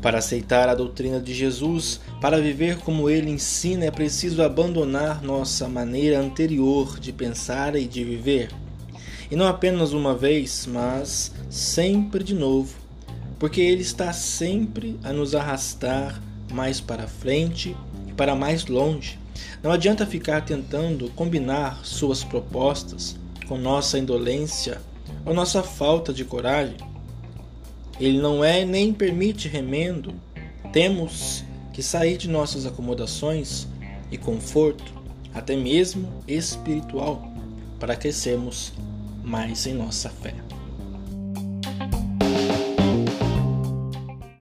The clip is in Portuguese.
Para aceitar a doutrina de Jesus, para viver como ele ensina, é preciso abandonar nossa maneira anterior de pensar e de viver. E não apenas uma vez, mas sempre de novo, porque ele está sempre a nos arrastar mais para frente e para mais longe. Não adianta ficar tentando combinar suas propostas com nossa indolência ou nossa falta de coragem. Ele não é nem permite remendo. Temos que sair de nossas acomodações e conforto, até mesmo espiritual, para crescermos mais em nossa fé.